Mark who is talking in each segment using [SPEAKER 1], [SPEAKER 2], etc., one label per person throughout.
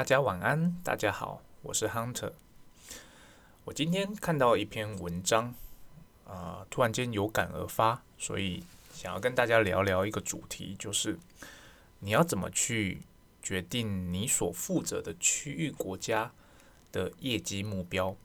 [SPEAKER 1] 大家晚安，大家好，我是 Hunter。我今天看到一篇文章，啊，突然间有感而发，所以想要跟大家聊聊一个主题，就是你要怎么去决定你所负责的区域国家的业绩目标。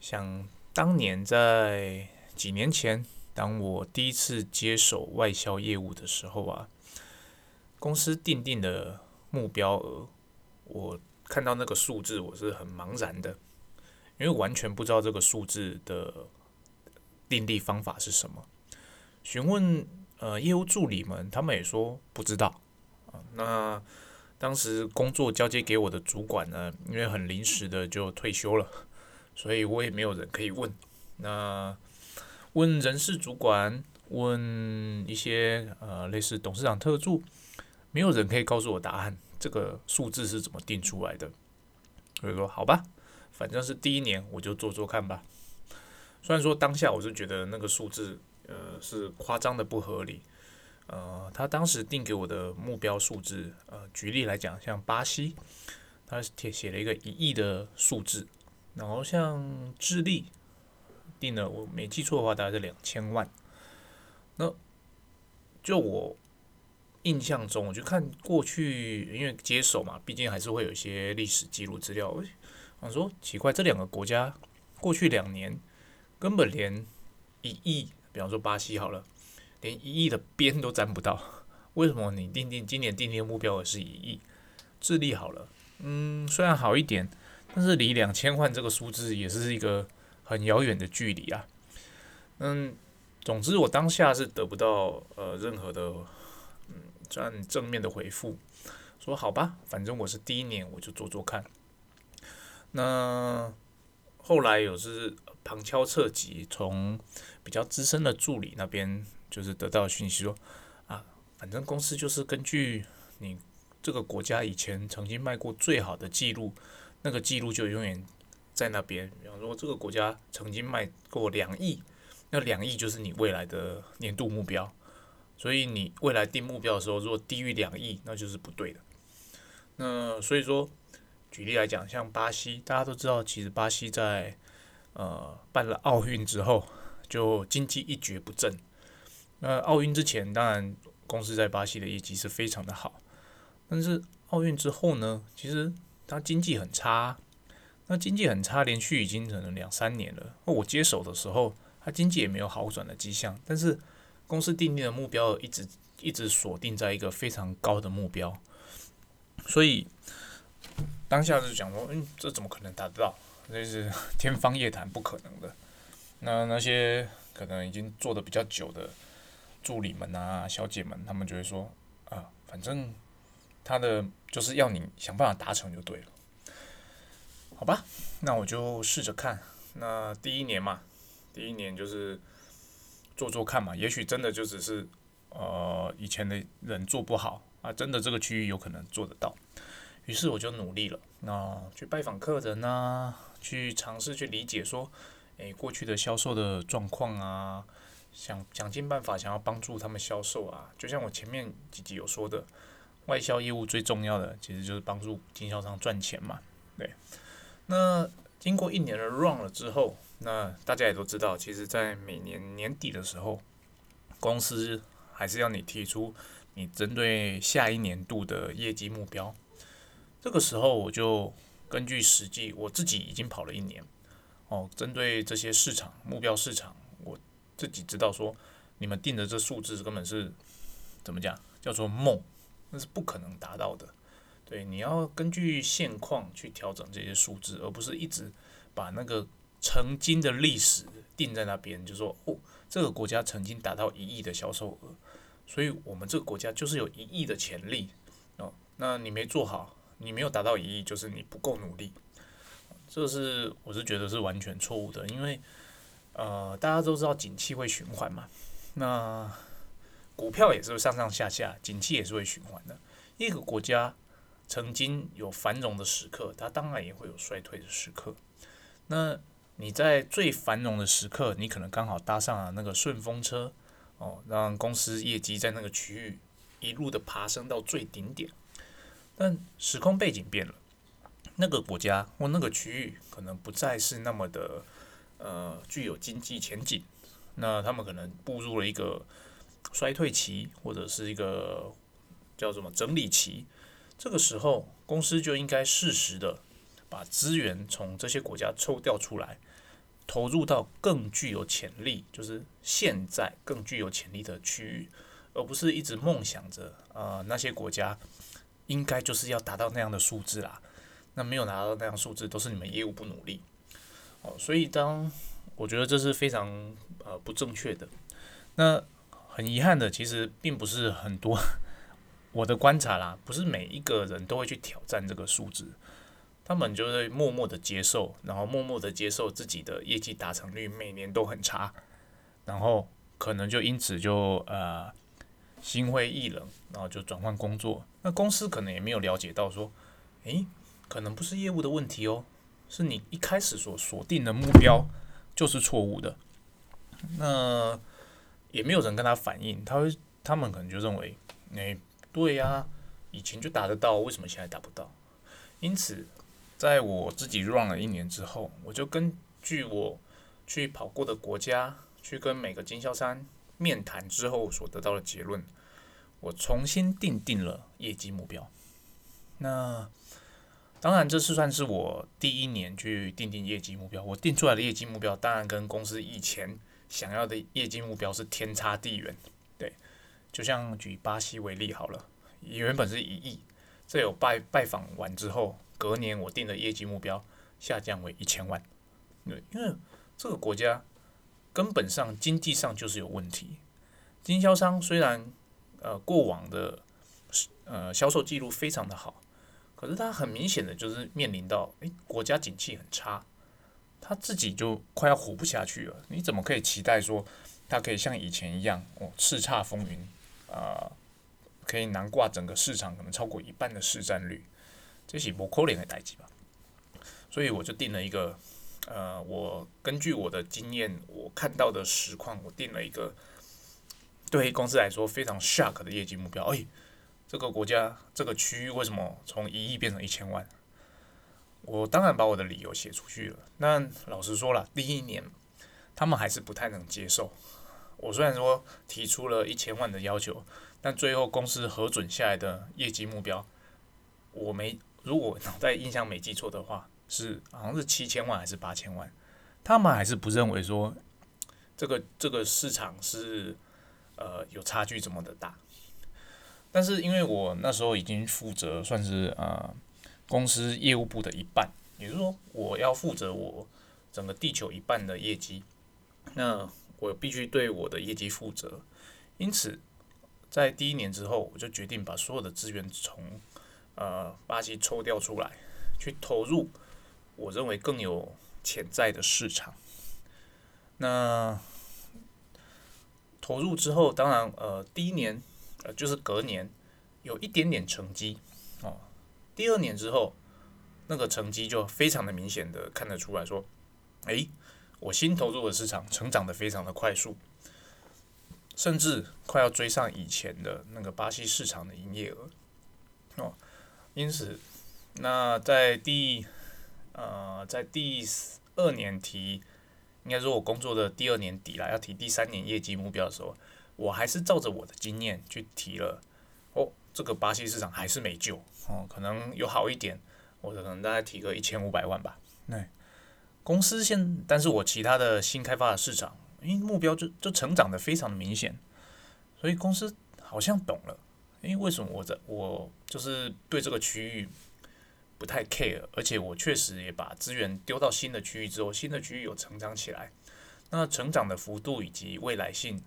[SPEAKER 1] 像当年在几年前，当我第一次接手外销业务的时候啊，公司定定的。目标额，我看到那个数字，我是很茫然的，因为完全不知道这个数字的定立方法是什么。询问呃业务助理们，他们也说不知道。啊，那当时工作交接给我的主管呢，因为很临时的就退休了，所以我也没有人可以问。那问人事主管，问一些呃类似董事长特助。没有人可以告诉我答案，这个数字是怎么定出来的？所以说，好吧，反正是第一年，我就做做看吧。虽然说当下我是觉得那个数字，呃，是夸张的不合理。呃，他当时定给我的目标数字，呃，举例来讲，像巴西，他写写了一个一亿的数字，然后像智利定了，我没记错的话，大概是两千万。那就我。印象中，我就看过去，因为接手嘛，毕竟还是会有一些历史记录资料。我说奇怪，这两个国家过去两年根本连一亿，比方说巴西好了，连一亿的边都沾不到。为什么你定定今年定定目标是一亿？智利好了，嗯，虽然好一点，但是离两千万这个数字也是一个很遥远的距离啊。嗯，总之我当下是得不到呃任何的。算正面的回复，说好吧，反正我是第一年，我就做做看。那后来有是旁敲侧击，从比较资深的助理那边就是得到讯息说，啊，反正公司就是根据你这个国家以前曾经卖过最好的记录，那个记录就永远在那边。比方说这个国家曾经卖过两亿，那两亿就是你未来的年度目标。所以你未来定目标的时候，如果低于两亿，那就是不对的。那所以说，举例来讲，像巴西，大家都知道，其实巴西在呃办了奥运之后，就经济一蹶不振。那奥运之前，当然公司在巴西的业绩是非常的好，但是奥运之后呢，其实它经济很差。那经济很差，连续已经可能两三年了。那我接手的时候，它经济也没有好转的迹象，但是。公司定定的目标一直一直锁定在一个非常高的目标，所以当下就讲说，嗯，这怎么可能达得到？那是天方夜谭，不可能的。那那些可能已经做的比较久的助理们啊、小姐们，他们就会说，啊，反正他的就是要你想办法达成就对了，好吧？那我就试着看。那第一年嘛，第一年就是。做做看嘛，也许真的就只是，呃，以前的人做不好啊，真的这个区域有可能做得到。于是我就努力了，那去拜访客人啊，去尝试去理解说，诶，过去的销售的状况啊，想想尽办法想要帮助他们销售啊。就像我前面几集有说的，外销业务最重要的其实就是帮助经销商赚钱嘛。对，那经过一年的 run 了之后。那大家也都知道，其实，在每年年底的时候，公司还是要你提出你针对下一年度的业绩目标。这个时候，我就根据实际，我自己已经跑了一年，哦，针对这些市场目标市场，我自己知道说，你们定的这数字根本是怎么讲，叫做梦，那是不可能达到的。对，你要根据现况去调整这些数字，而不是一直把那个。曾经的历史定在那边，就说哦，这个国家曾经达到一亿的销售额，所以我们这个国家就是有一亿的潜力哦。那你没做好，你没有达到一亿，就是你不够努力。这是我是觉得是完全错误的，因为呃，大家都知道景气会循环嘛，那股票也是上上下下，景气也是会循环的。一个国家曾经有繁荣的时刻，它当然也会有衰退的时刻。那你在最繁荣的时刻，你可能刚好搭上了那个顺风车，哦，让公司业绩在那个区域一路的爬升到最顶点。但时空背景变了，那个国家或那个区域可能不再是那么的呃具有经济前景，那他们可能步入了一个衰退期，或者是一个叫什么整理期。这个时候，公司就应该适时的把资源从这些国家抽调出来。投入到更具有潜力，就是现在更具有潜力的区域，而不是一直梦想着啊那些国家应该就是要达到那样的数字啦。那没有拿到那样数字，都是你们业务不努力哦。所以当我觉得这是非常呃不正确的。那很遗憾的，其实并不是很多我的观察啦，不是每一个人都会去挑战这个数字。他们就会默默的接受，然后默默的接受自己的业绩达成率每年都很差，然后可能就因此就呃心灰意冷，然后就转换工作。那公司可能也没有了解到说，诶，可能不是业务的问题哦，是你一开始所锁定的目标就是错误的。那也没有人跟他反映，他会他们可能就认为，诶，对呀，以前就达得到，为什么现在达不到？因此。在我自己 run 了一年之后，我就根据我去跑过的国家，去跟每个经销商面谈之后所得到的结论，我重新定定了业绩目标。那当然，这是算是我第一年去定定业绩目标。我定出来的业绩目标，当然跟公司以前想要的业绩目标是天差地远。对，就像举巴西为例好了，原本是一亿，这有拜拜访完之后。隔年我定的业绩目标下降为一千万，对，因为这个国家根本上经济上就是有问题。经销商虽然呃过往的呃销售记录非常的好，可是他很明显的就是面临到诶国家景气很差，他自己就快要活不下去了。你怎么可以期待说他可以像以前一样哦叱咤风云啊，可以囊挂整个市场可能超过一半的市占率？这是不可能的代志吧，所以我就定了一个，呃，我根据我的经验，我看到的实况，我定了一个对公司来说非常 shock 的业绩目标。哎，这个国家这个区域为什么从一亿变成一千万？我当然把我的理由写出去了。那老实说了，第一年他们还是不太能接受。我虽然说提出了一千万的要求，但最后公司核准下来的业绩目标，我没。如果脑袋印象没记错的话，是好像是七千万还是八千万，他们还是不认为说这个这个市场是呃有差距这么的大。但是因为我那时候已经负责算是呃公司业务部的一半，也就是说我要负责我整个地球一半的业绩，那我必须对我的业绩负责。因此在第一年之后，我就决定把所有的资源从呃，巴西抽调出来，去投入我认为更有潜在的市场。那投入之后，当然呃，第一年呃就是隔年有一点点成绩哦。第二年之后，那个成绩就非常的明显的看得出来说，哎，我新投入的市场成长的非常的快速，甚至快要追上以前的那个巴西市场的营业额哦。因此，那在第呃在第二年提，应该说我工作的第二年底了，要提第三年业绩目标的时候，我还是照着我的经验去提了。哦，这个巴西市场还是没救哦，可能有好一点，我可能大概提个一千五百万吧。对，公司现，但是我其他的新开发的市场，因为目标就就成长的非常的明显，所以公司好像懂了。因为为什么我在我就是对这个区域不太 care，而且我确实也把资源丢到新的区域之后，新的区域有成长起来，那成长的幅度以及未来性，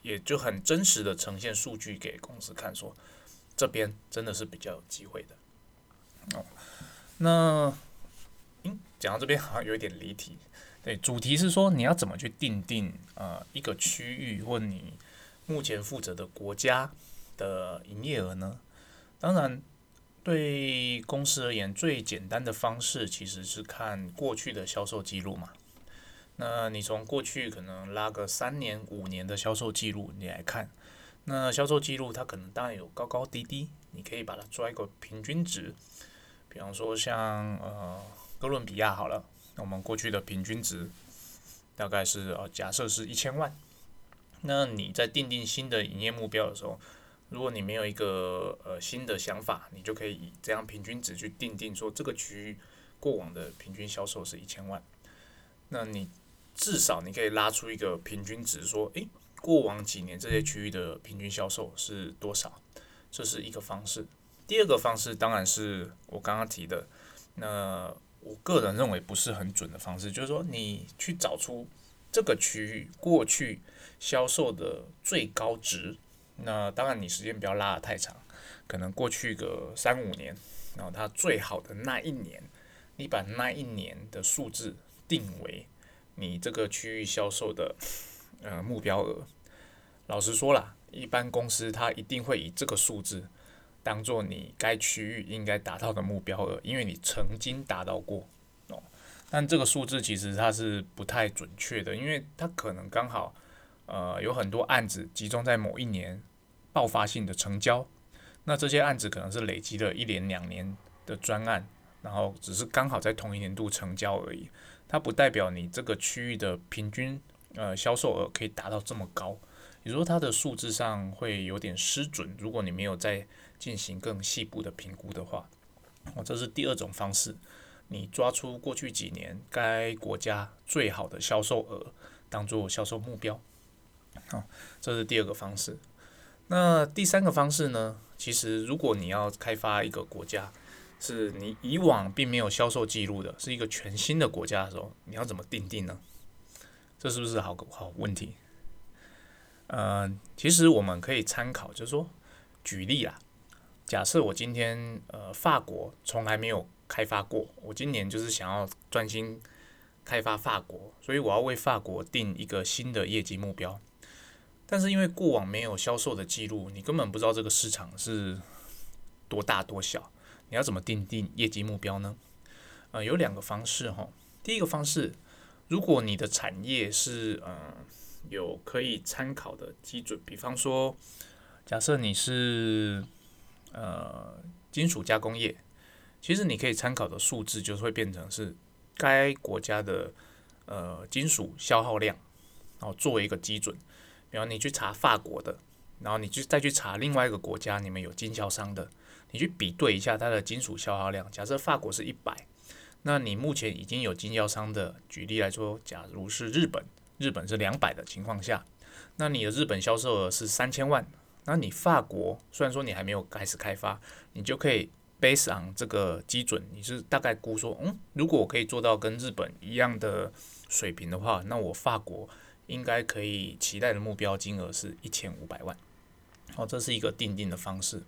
[SPEAKER 1] 也就很真实的呈现数据给公司看，说这边真的是比较有机会的。哦，那，讲到这边好像有一点离题，对，主题是说你要怎么去定定呃一个区域或你目前负责的国家。的营业额呢？当然，对公司而言，最简单的方式其实是看过去的销售记录嘛。那你从过去可能拉个三年、五年的销售记录，你来看，那销售记录它可能当然有高高低低，你可以把它抓一个平均值。比方说像呃哥伦比亚好了，那我们过去的平均值大概是呃假设是一千万。那你在定定新的营业目标的时候，如果你没有一个呃新的想法，你就可以以这样平均值去定定说这个区域过往的平均销售是一千万。那你至少你可以拉出一个平均值，说诶，过往几年这些区域的平均销售是多少？这是一个方式。第二个方式当然是我刚刚提的，那我个人认为不是很准的方式，就是说你去找出这个区域过去销售的最高值。那当然你时间不要拉得太长，可能过去个三五年，然后它最好的那一年，你把那一年的数字定为你这个区域销售的呃目标额。老实说啦，一般公司它一定会以这个数字。当做你该区域应该达到的目标额，因为你曾经达到过。哦。但这个数字其实它是不太准确的，因为它可能刚好呃有很多案子集中在某一年爆发性的成交，那这些案子可能是累积了一年两年的专案，然后只是刚好在同一年度成交而已，它不代表你这个区域的平均呃销售额可以达到这么高，也就是说它的数字上会有点失准。如果你没有再进行更细部的评估的话，哦，这是第二种方式。你抓出过去几年该国家最好的销售额，当做销售目标。好，这是第二个方式。那第三个方式呢？其实，如果你要开发一个国家，是你以往并没有销售记录的，是一个全新的国家的时候，你要怎么定定呢？这是不是好好问题？嗯，其实我们可以参考，就是说，举例啊。假设我今天呃法国从来没有开发过，我今年就是想要专心开发法国，所以我要为法国定一个新的业绩目标。但是因为过往没有销售的记录，你根本不知道这个市场是多大多小，你要怎么定定业绩目标呢？呃，有两个方式哈。第一个方式，如果你的产业是呃有可以参考的基准，比方说，假设你是呃，金属加工业，其实你可以参考的数字就是会变成是该国家的呃金属消耗量，然后作为一个基准。比方你去查法国的，然后你去再去查另外一个国家，你们有经销商的，你去比对一下它的金属消耗量。假设法国是一百，那你目前已经有经销商的，举例来说，假如是日本，日本是两百的情况下，那你的日本销售额是三千万。那你法国虽然说你还没有开始开发，你就可以 base on 这个基准，你是大概估说，嗯，如果我可以做到跟日本一样的水平的话，那我法国应该可以期待的目标金额是一千五百万。好，这是一个定定的方式。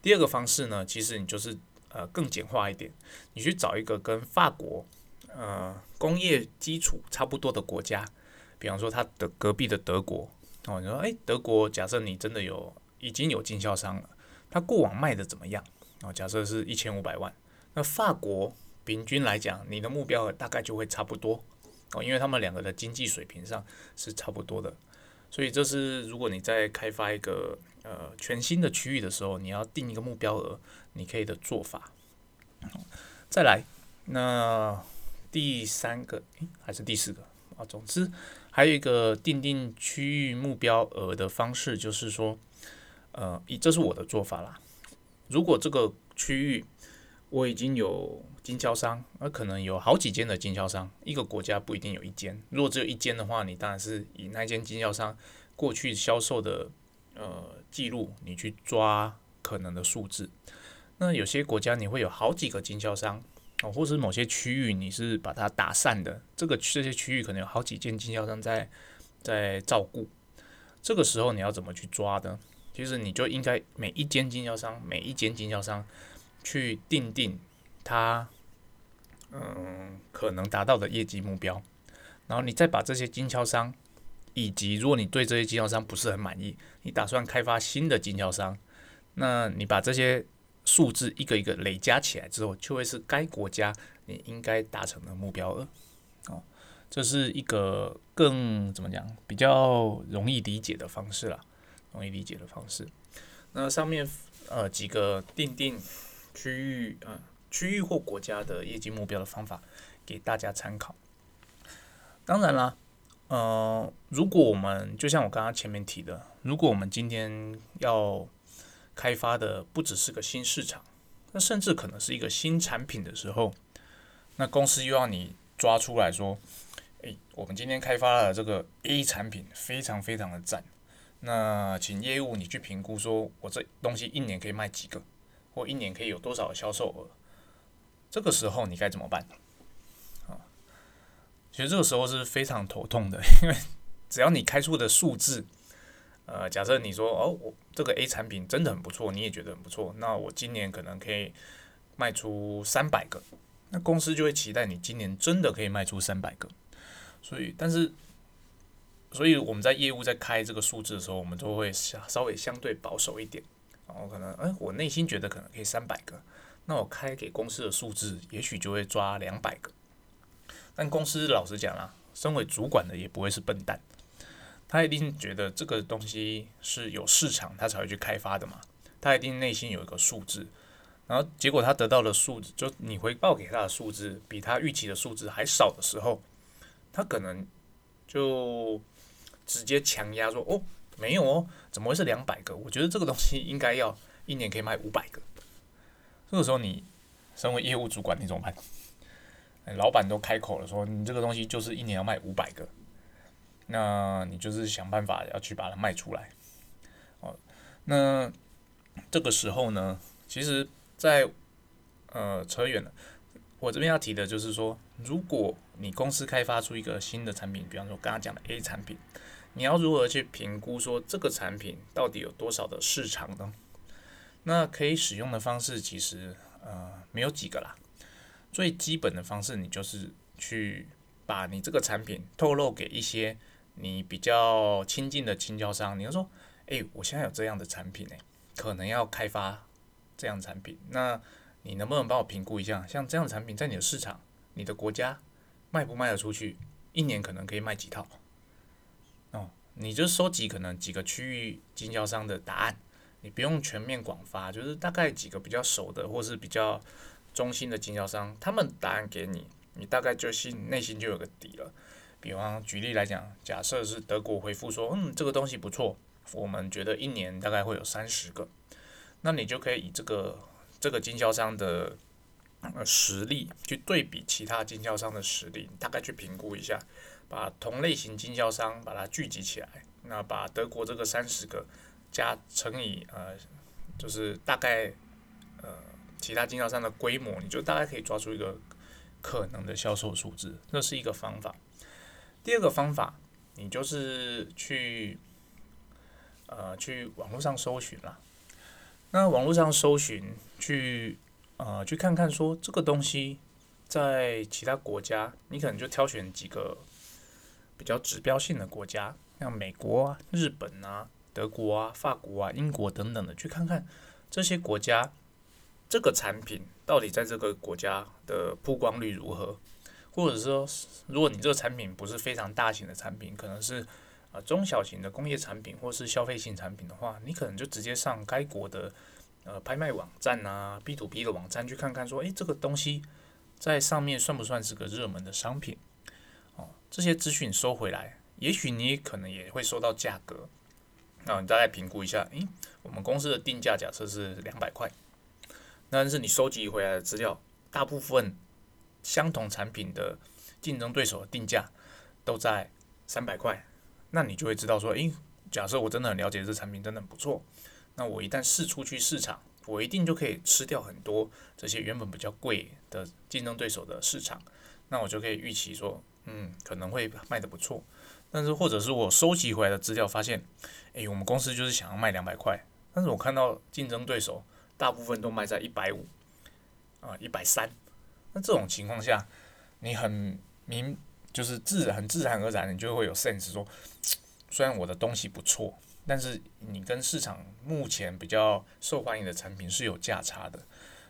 [SPEAKER 1] 第二个方式呢，其实你就是呃更简化一点，你去找一个跟法国呃工业基础差不多的国家，比方说他的隔壁的德国。哦，你说，哎，德国假设你真的有已经有经销商了，他过往卖的怎么样？哦，假设是一千五百万，那法国平均来讲，你的目标大概就会差不多哦，因为他们两个的经济水平上是差不多的，所以这是如果你在开发一个呃全新的区域的时候，你要定一个目标额，你可以的做法。再来，那第三个，还是第四个啊？总之。还有一个定定区域目标额的方式，就是说，呃，以这是我的做法啦。如果这个区域我已经有经销商，那可能有好几间的经销商，一个国家不一定有一间。如果只有一间的话，你当然是以那间经销商过去销售的呃记录，你去抓可能的数字。那有些国家你会有好几个经销商。哦，或是某些区域你是把它打散的，这个这些区域可能有好几间经销商在在照顾，这个时候你要怎么去抓呢？其实你就应该每一间经销商，每一间经销商去定定它嗯可能达到的业绩目标，然后你再把这些经销商，以及如果你对这些经销商不是很满意，你打算开发新的经销商，那你把这些。数字一个一个累加起来之后，就会是该国家你应该达成的目标了。哦，这是一个更怎么讲比较容易理解的方式了。容易理解的方式。那上面呃几个定定区域啊区域或国家的业绩目标的方法，给大家参考。当然啦，呃，如果我们就像我刚刚前面提的，如果我们今天要开发的不只是个新市场，那甚至可能是一个新产品的时候，那公司又要你抓出来说，诶，我们今天开发了这个 A 产品，非常非常的赞。那请业务你去评估，说我这东西一年可以卖几个，或一年可以有多少销售额？这个时候你该怎么办？啊，其实这个时候是非常头痛的，因为只要你开出的数字，呃，假设你说哦，我这个 A 产品真的很不错，你也觉得很不错，那我今年可能可以卖出三百个，那公司就会期待你今年真的可以卖出三百个。所以，但是。所以我们在业务在开这个数字的时候，我们都会稍稍微相对保守一点。然后可能，哎，我内心觉得可能可以三百个，那我开给公司的数字也许就会抓两百个。但公司老实讲啦，身为主管的也不会是笨蛋，他一定觉得这个东西是有市场，他才会去开发的嘛。他一定内心有一个数字，然后结果他得到的数字，就你回报给他的数字比他预期的数字还少的时候，他可能就。直接强压说哦，没有哦，怎么会是两百个？我觉得这个东西应该要一年可以卖五百个。这个时候你身为业务主管，你怎么办？老板都开口了，说你这个东西就是一年要卖五百个，那你就是想办法要去把它卖出来。哦，那这个时候呢，其实，在呃扯远了，我这边要提的就是说，如果你公司开发出一个新的产品，比方说刚刚讲的 A 产品。你要如何去评估说这个产品到底有多少的市场呢？那可以使用的方式其实呃没有几个啦。最基本的方式，你就是去把你这个产品透露给一些你比较亲近的经销商。你要说，诶，我现在有这样的产品诶，可能要开发这样产品，那你能不能帮我评估一下？像这样的产品在你的市场、你的国家卖不卖得出去？一年可能可以卖几套？哦你就收集可能几个区域经销商的答案，你不用全面广发，就是大概几个比较熟的或是比较中心的经销商，他们答案给你，你大概就心内心就有个底了。比方举例来讲，假设是德国回复说，嗯，这个东西不错，我们觉得一年大概会有三十个，那你就可以以这个这个经销商的呃实力去对比其他经销商的实力，大概去评估一下。把同类型经销商把它聚集起来，那把德国这个三十个加乘以呃，就是大概呃其他经销商的规模，你就大概可以抓出一个可能的销售数字，这是一个方法。第二个方法，你就是去呃去网络上搜寻啦。那网络上搜寻，去呃去看看说这个东西在其他国家，你可能就挑选几个。比较指标性的国家，像美国啊、日本啊、德国啊、法国啊、英国等等的，去看看这些国家这个产品到底在这个国家的曝光率如何，或者说，如果你这个产品不是非常大型的产品，可能是啊中小型的工业产品或是消费性产品的话，你可能就直接上该国的呃拍卖网站啊、B to B 的网站去看看，说，诶，这个东西在上面算不算是个热门的商品？哦这些资讯收回来，也许你可能也会收到价格，那你大概评估一下，诶，我们公司的定价假设是两百块，但是你收集回来的资料，大部分相同产品的竞争对手的定价都在三百块，那你就会知道说，诶，假设我真的很了解这产品真的很不错，那我一旦试出去市场，我一定就可以吃掉很多这些原本比较贵的竞争对手的市场，那我就可以预期说。嗯，可能会卖的不错，但是或者是我收集回来的资料发现，诶，我们公司就是想要卖两百块，但是我看到竞争对手大部分都卖在一百五，啊，一百三，那这种情况下，你很明就是自很自然而然，你就会有 sense 说，虽然我的东西不错，但是你跟市场目前比较受欢迎的产品是有价差的，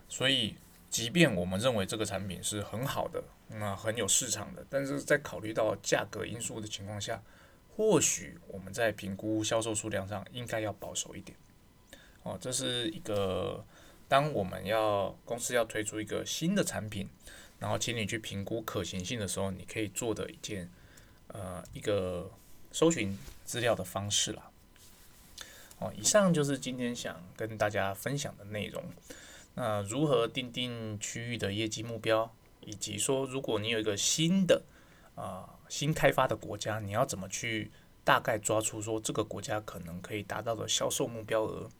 [SPEAKER 1] 所以即便我们认为这个产品是很好的。那很有市场的，但是在考虑到价格因素的情况下，或许我们在评估销售数量上应该要保守一点。哦，这是一个当我们要公司要推出一个新的产品，然后请你去评估可行性的时候，你可以做的一件呃一个搜寻资料的方式啦。哦，以上就是今天想跟大家分享的内容。那如何定定区域的业绩目标，以及说如果你有一个新的啊新开发的国家，你要怎么去大概抓出说这个国家可能可以达到的销售目标额，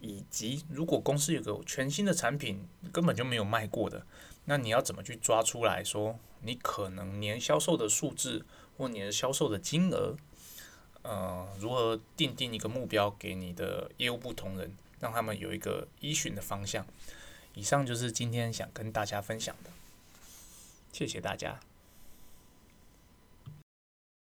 [SPEAKER 1] 以及如果公司有个全新的产品根本就没有卖过的，那你要怎么去抓出来说你可能年销售的数字或年销售的金额？呃，如何定定一个目标给你的业务部同仁，让他们有一个依循的方向？以上就是今天想跟大家分享的，谢谢大家。